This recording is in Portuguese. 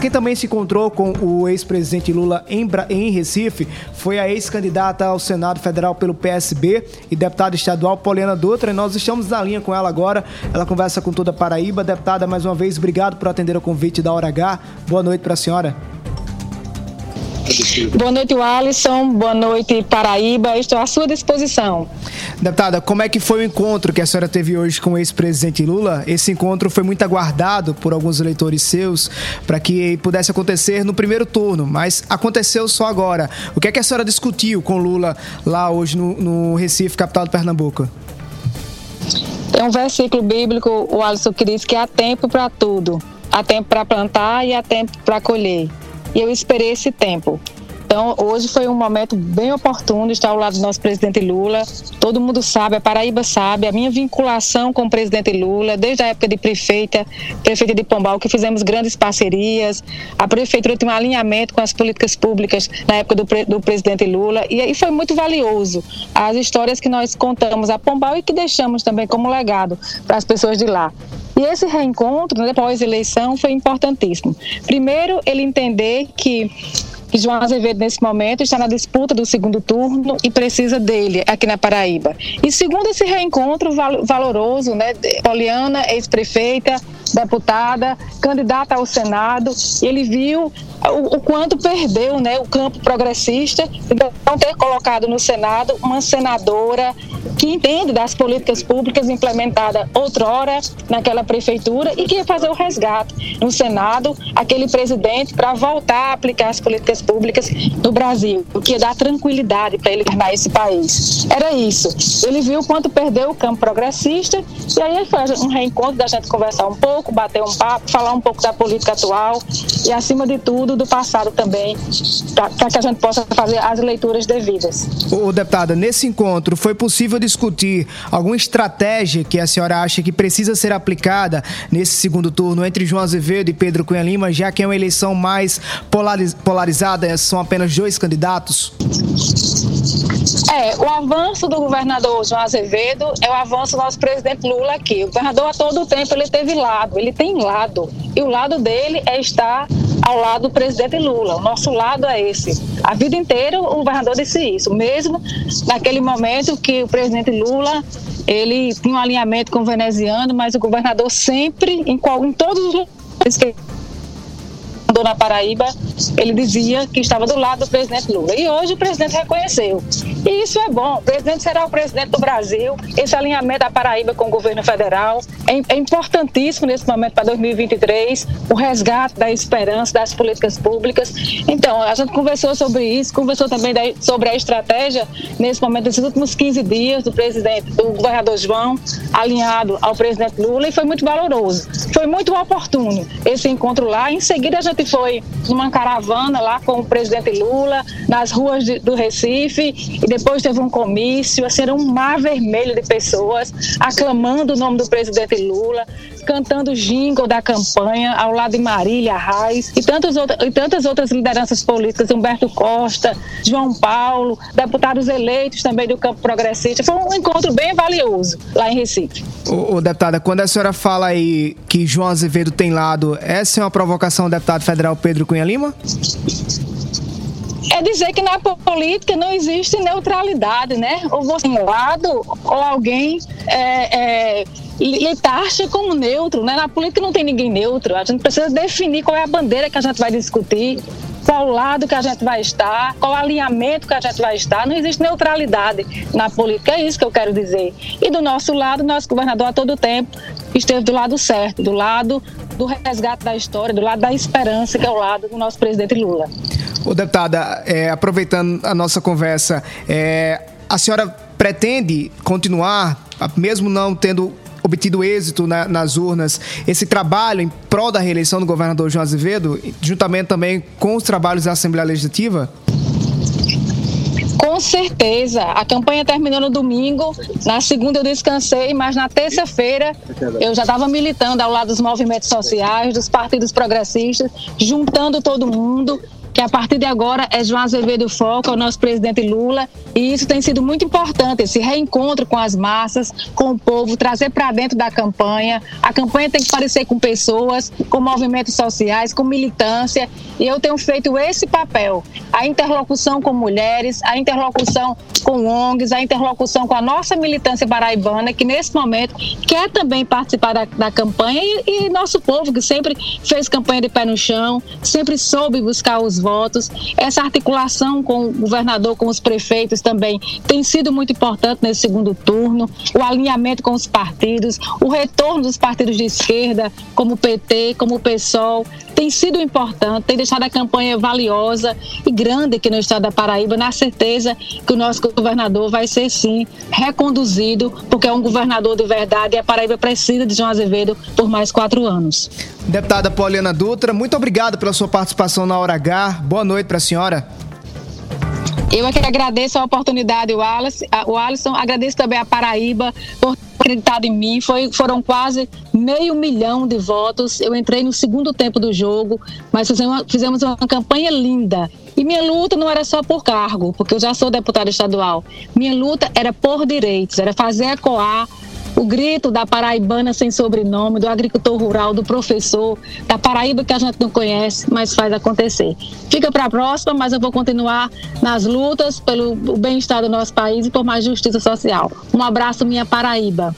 Quem também se encontrou com o ex-presidente Lula em, Bra em Recife foi a ex-candidata ao Senado Federal pelo PSB e deputada estadual Poliana Dutra. E nós estamos na linha com ela agora. Ela conversa com toda a Paraíba. Deputada, mais uma vez, obrigado por atender o convite da Hora H. Boa noite para a senhora. Boa noite, Alisson. Boa noite, Paraíba. Estou à sua disposição. Deputada, como é que foi o encontro que a senhora teve hoje com o ex-presidente Lula? Esse encontro foi muito aguardado por alguns eleitores seus para que pudesse acontecer no primeiro turno, mas aconteceu só agora. O que é que a senhora discutiu com Lula lá hoje no, no Recife, capital de Pernambuco? Tem um versículo bíblico, o Alisson, que diz que há tempo para tudo. Há tempo para plantar e há tempo para colher e eu esperei esse tempo. Então, hoje foi um momento bem oportuno estar ao lado do nosso presidente Lula. Todo mundo sabe, a Paraíba sabe, a minha vinculação com o presidente Lula, desde a época de prefeita, prefeita de Pombal, que fizemos grandes parcerias. A prefeitura tem um alinhamento com as políticas públicas na época do, do presidente Lula. E aí foi muito valioso as histórias que nós contamos a Pombal e que deixamos também como legado para as pessoas de lá. E esse reencontro, né, pós-eleição, foi importantíssimo. Primeiro, ele entender que que João Azevedo, nesse momento, está na disputa do segundo turno e precisa dele aqui na Paraíba. E segundo esse reencontro valoroso, né, Poliana, ex-prefeita, deputada, candidata ao Senado, ele viu o, o, quanto perdeu né, o campo progressista de não ter colocado no Senado uma senadora que entende das políticas públicas implementadas outrora naquela prefeitura e que ia fazer o resgate no Senado, aquele presidente para voltar a aplicar as políticas públicas no Brasil, o que ia dar tranquilidade para ele governar esse país. Era isso. Ele viu quanto perdeu o campo progressista e aí foi um reencontro da gente conversar um pouco, bater um papo, falar um pouco da política atual e, acima de tudo, do passado também, para que a gente possa fazer as leituras devidas. O deputada, nesse encontro foi possível discutir alguma estratégia que a senhora acha que precisa ser aplicada nesse segundo turno entre João Azevedo e Pedro Cunha Lima, já que é uma eleição mais polarizada, são apenas dois candidatos? É, o avanço do governador João Azevedo é o avanço do nosso presidente Lula aqui. O governador a todo tempo ele teve lado, ele tem lado. E o lado dele é estar ao lado do presidente Lula. O nosso lado é esse. A vida inteira o governador disse isso, mesmo naquele momento que o presidente Lula ele tinha um alinhamento com o veneziano, mas o governador sempre, em, qual, em todos os lugares que andou na Paraíba, ele dizia que estava do lado do presidente Lula. E hoje o presidente reconheceu. E isso é bom. O presidente será o presidente do Brasil. Esse alinhamento da Paraíba com o governo federal é, é importantíssimo nesse momento para 2023. O resgate da esperança das políticas públicas. Então, a gente conversou sobre isso, conversou também sobre a estratégia nesse momento, nesses últimos 15 dias, do presidente, do governador João, alinhado ao presidente Lula, e foi muito valoroso. Foi muito oportuno esse encontro lá. Em seguida, a gente foi numa caravana lá com o presidente Lula, nas ruas de, do Recife, e depois teve um comício, assim, era um mar vermelho de pessoas aclamando o nome do presidente Lula, cantando jingle da campanha ao lado de Marília Reis e, tantos outra, e tantas outras lideranças políticas, Humberto Costa, João Paulo, deputados eleitos também do campo progressista. Foi um encontro bem valioso lá em Recife. Ô, deputada, quando a senhora fala aí que João Azevedo tem lado, essa é uma provocação do deputado federal Pedro Cunha Lima? é dizer que na política não existe neutralidade, né? Ou você um lado, ou alguém é, é, lhe taxa como neutro, né? Na política não tem ninguém neutro. A gente precisa definir qual é a bandeira que a gente vai discutir, qual lado que a gente vai estar, qual alinhamento que a gente vai estar. Não existe neutralidade na política, é isso que eu quero dizer. E do nosso lado, nosso governador a todo tempo esteve do lado certo, do lado do resgate da história, do lado da esperança, que é o lado do nosso presidente Lula. Ô, deputada, é, aproveitando a nossa conversa, é, a senhora pretende continuar, mesmo não tendo obtido êxito na, nas urnas, esse trabalho em prol da reeleição do governador João Azevedo, juntamente também com os trabalhos da Assembleia Legislativa? Com certeza. A campanha terminou no domingo, na segunda eu descansei, mas na terça-feira eu já estava militando ao lado dos movimentos sociais, dos partidos progressistas, juntando todo mundo que a partir de agora é João Azevedo Foco, é o nosso presidente Lula, e isso tem sido muito importante, esse reencontro com as massas, com o povo, trazer para dentro da campanha. A campanha tem que parecer com pessoas, com movimentos sociais, com militância, e eu tenho feito esse papel, a interlocução com mulheres, a interlocução com ONGs, a interlocução com a nossa militância paraibana, que nesse momento quer também participar da, da campanha, e, e nosso povo, que sempre fez campanha de pé no chão, sempre soube buscar os votos. Essa articulação com o governador, com os prefeitos também tem sido muito importante nesse segundo turno. O alinhamento com os partidos, o retorno dos partidos de esquerda, como o PT, como o PSOL, tem sido importante, tem deixado a campanha valiosa e grande aqui no estado da Paraíba, na certeza que o nosso governador vai ser sim reconduzido, porque é um governador de verdade e a Paraíba precisa de João Azevedo por mais quatro anos. Deputada Pauliana Dutra, muito obrigado pela sua participação na Hora H. Boa noite para a senhora. Eu é que agradeço a oportunidade, o Alisson, o Alisson agradeço também a Paraíba por acreditado em mim. Foi, foram quase meio milhão de votos. Eu entrei no segundo tempo do jogo, mas fizemos, fizemos uma campanha linda. E minha luta não era só por cargo, porque eu já sou deputada estadual. Minha luta era por direitos, era fazer ecoar o grito da paraibana sem sobrenome, do agricultor rural, do professor, da Paraíba que a gente não conhece, mas faz acontecer. Fica para a próxima, mas eu vou continuar nas lutas pelo bem-estar do nosso país e por mais justiça social. Um abraço, minha Paraíba.